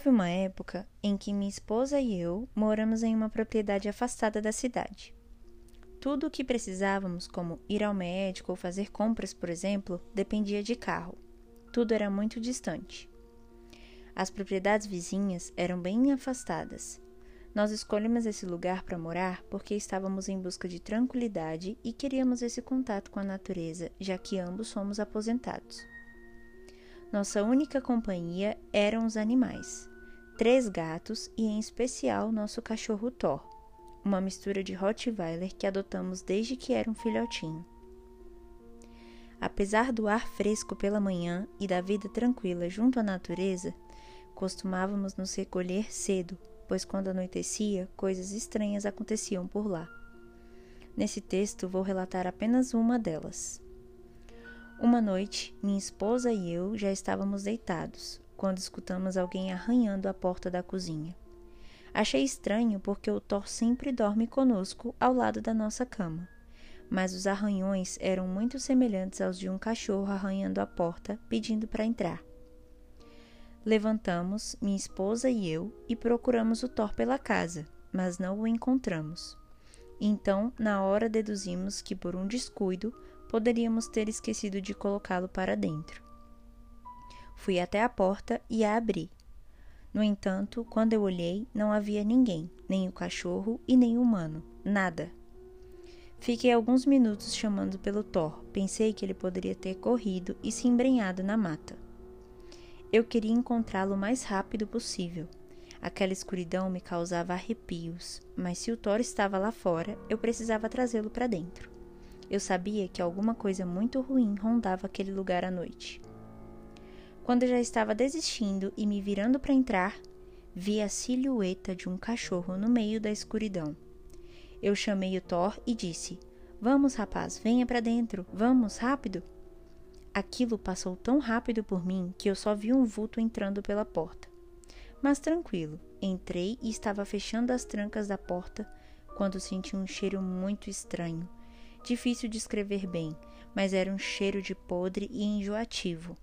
Houve uma época em que minha esposa e eu moramos em uma propriedade afastada da cidade. Tudo o que precisávamos, como ir ao médico ou fazer compras, por exemplo, dependia de carro. Tudo era muito distante. As propriedades vizinhas eram bem afastadas. Nós escolhemos esse lugar para morar porque estávamos em busca de tranquilidade e queríamos esse contato com a natureza, já que ambos somos aposentados. Nossa única companhia eram os animais: três gatos e, em especial, nosso cachorro Thor uma mistura de Rottweiler que adotamos desde que era um filhotinho. Apesar do ar fresco pela manhã e da vida tranquila junto à natureza, costumávamos nos recolher cedo, pois quando anoitecia, coisas estranhas aconteciam por lá. Nesse texto vou relatar apenas uma delas. Uma noite, minha esposa e eu já estávamos deitados, quando escutamos alguém arranhando a porta da cozinha. Achei estranho porque o Thor sempre dorme conosco ao lado da nossa cama. Mas os arranhões eram muito semelhantes aos de um cachorro arranhando a porta, pedindo para entrar. Levantamos, minha esposa e eu, e procuramos o Thor pela casa, mas não o encontramos. Então, na hora, deduzimos que por um descuido poderíamos ter esquecido de colocá-lo para dentro. Fui até a porta e a abri. No entanto, quando eu olhei, não havia ninguém, nem o cachorro e nem o humano, nada. Fiquei alguns minutos chamando pelo Thor. Pensei que ele poderia ter corrido e se embrenhado na mata. Eu queria encontrá-lo o mais rápido possível. Aquela escuridão me causava arrepios, mas se o Thor estava lá fora, eu precisava trazê-lo para dentro. Eu sabia que alguma coisa muito ruim rondava aquele lugar à noite. Quando já estava desistindo e me virando para entrar, vi a silhueta de um cachorro no meio da escuridão. Eu chamei o Thor e disse: Vamos, rapaz, venha para dentro, vamos, rápido. Aquilo passou tão rápido por mim que eu só vi um vulto entrando pela porta. Mas tranquilo, entrei e estava fechando as trancas da porta quando senti um cheiro muito estranho. Difícil de escrever bem, mas era um cheiro de podre e enjoativo.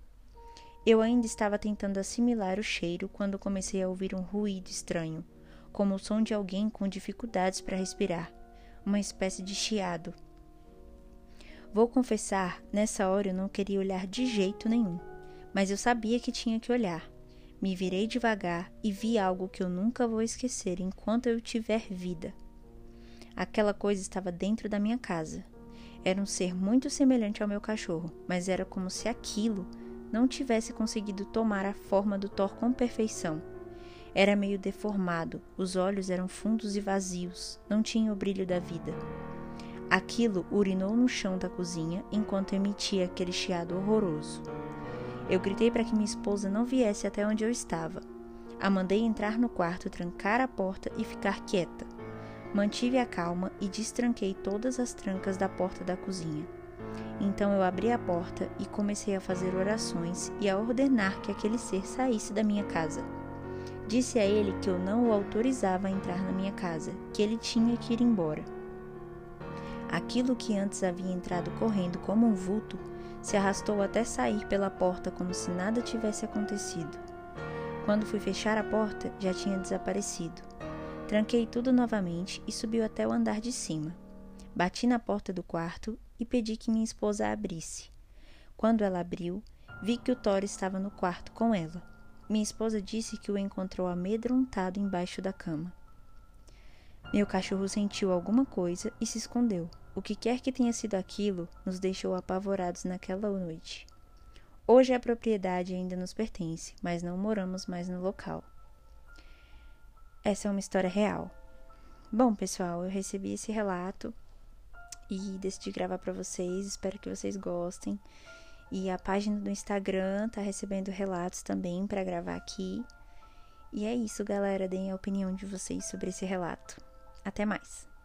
Eu ainda estava tentando assimilar o cheiro quando comecei a ouvir um ruído estranho, como o som de alguém com dificuldades para respirar, uma espécie de chiado. Vou confessar, nessa hora eu não queria olhar de jeito nenhum, mas eu sabia que tinha que olhar. Me virei devagar e vi algo que eu nunca vou esquecer enquanto eu tiver vida. Aquela coisa estava dentro da minha casa. Era um ser muito semelhante ao meu cachorro, mas era como se aquilo não tivesse conseguido tomar a forma do Thor com perfeição. Era meio deformado, os olhos eram fundos e vazios, não tinha o brilho da vida. Aquilo urinou no chão da cozinha enquanto emitia aquele chiado horroroso. Eu gritei para que minha esposa não viesse até onde eu estava. A mandei entrar no quarto, trancar a porta e ficar quieta. Mantive a calma e destranquei todas as trancas da porta da cozinha. Então eu abri a porta e comecei a fazer orações e a ordenar que aquele ser saísse da minha casa. Disse a ele que eu não o autorizava a entrar na minha casa, que ele tinha que ir embora. Aquilo que antes havia entrado correndo como um vulto se arrastou até sair pela porta como se nada tivesse acontecido. Quando fui fechar a porta, já tinha desaparecido. Tranquei tudo novamente e subiu até o andar de cima. Bati na porta do quarto e pedi que minha esposa abrisse. Quando ela abriu, vi que o Thor estava no quarto com ela. Minha esposa disse que o encontrou amedrontado embaixo da cama. Meu cachorro sentiu alguma coisa e se escondeu. O que quer que tenha sido aquilo nos deixou apavorados naquela noite. Hoje a propriedade ainda nos pertence, mas não moramos mais no local. Essa é uma história real. Bom, pessoal, eu recebi esse relato e decidi gravar para vocês. Espero que vocês gostem. E a página do Instagram tá recebendo relatos também para gravar aqui. E é isso, galera. Deem a opinião de vocês sobre esse relato. Até mais!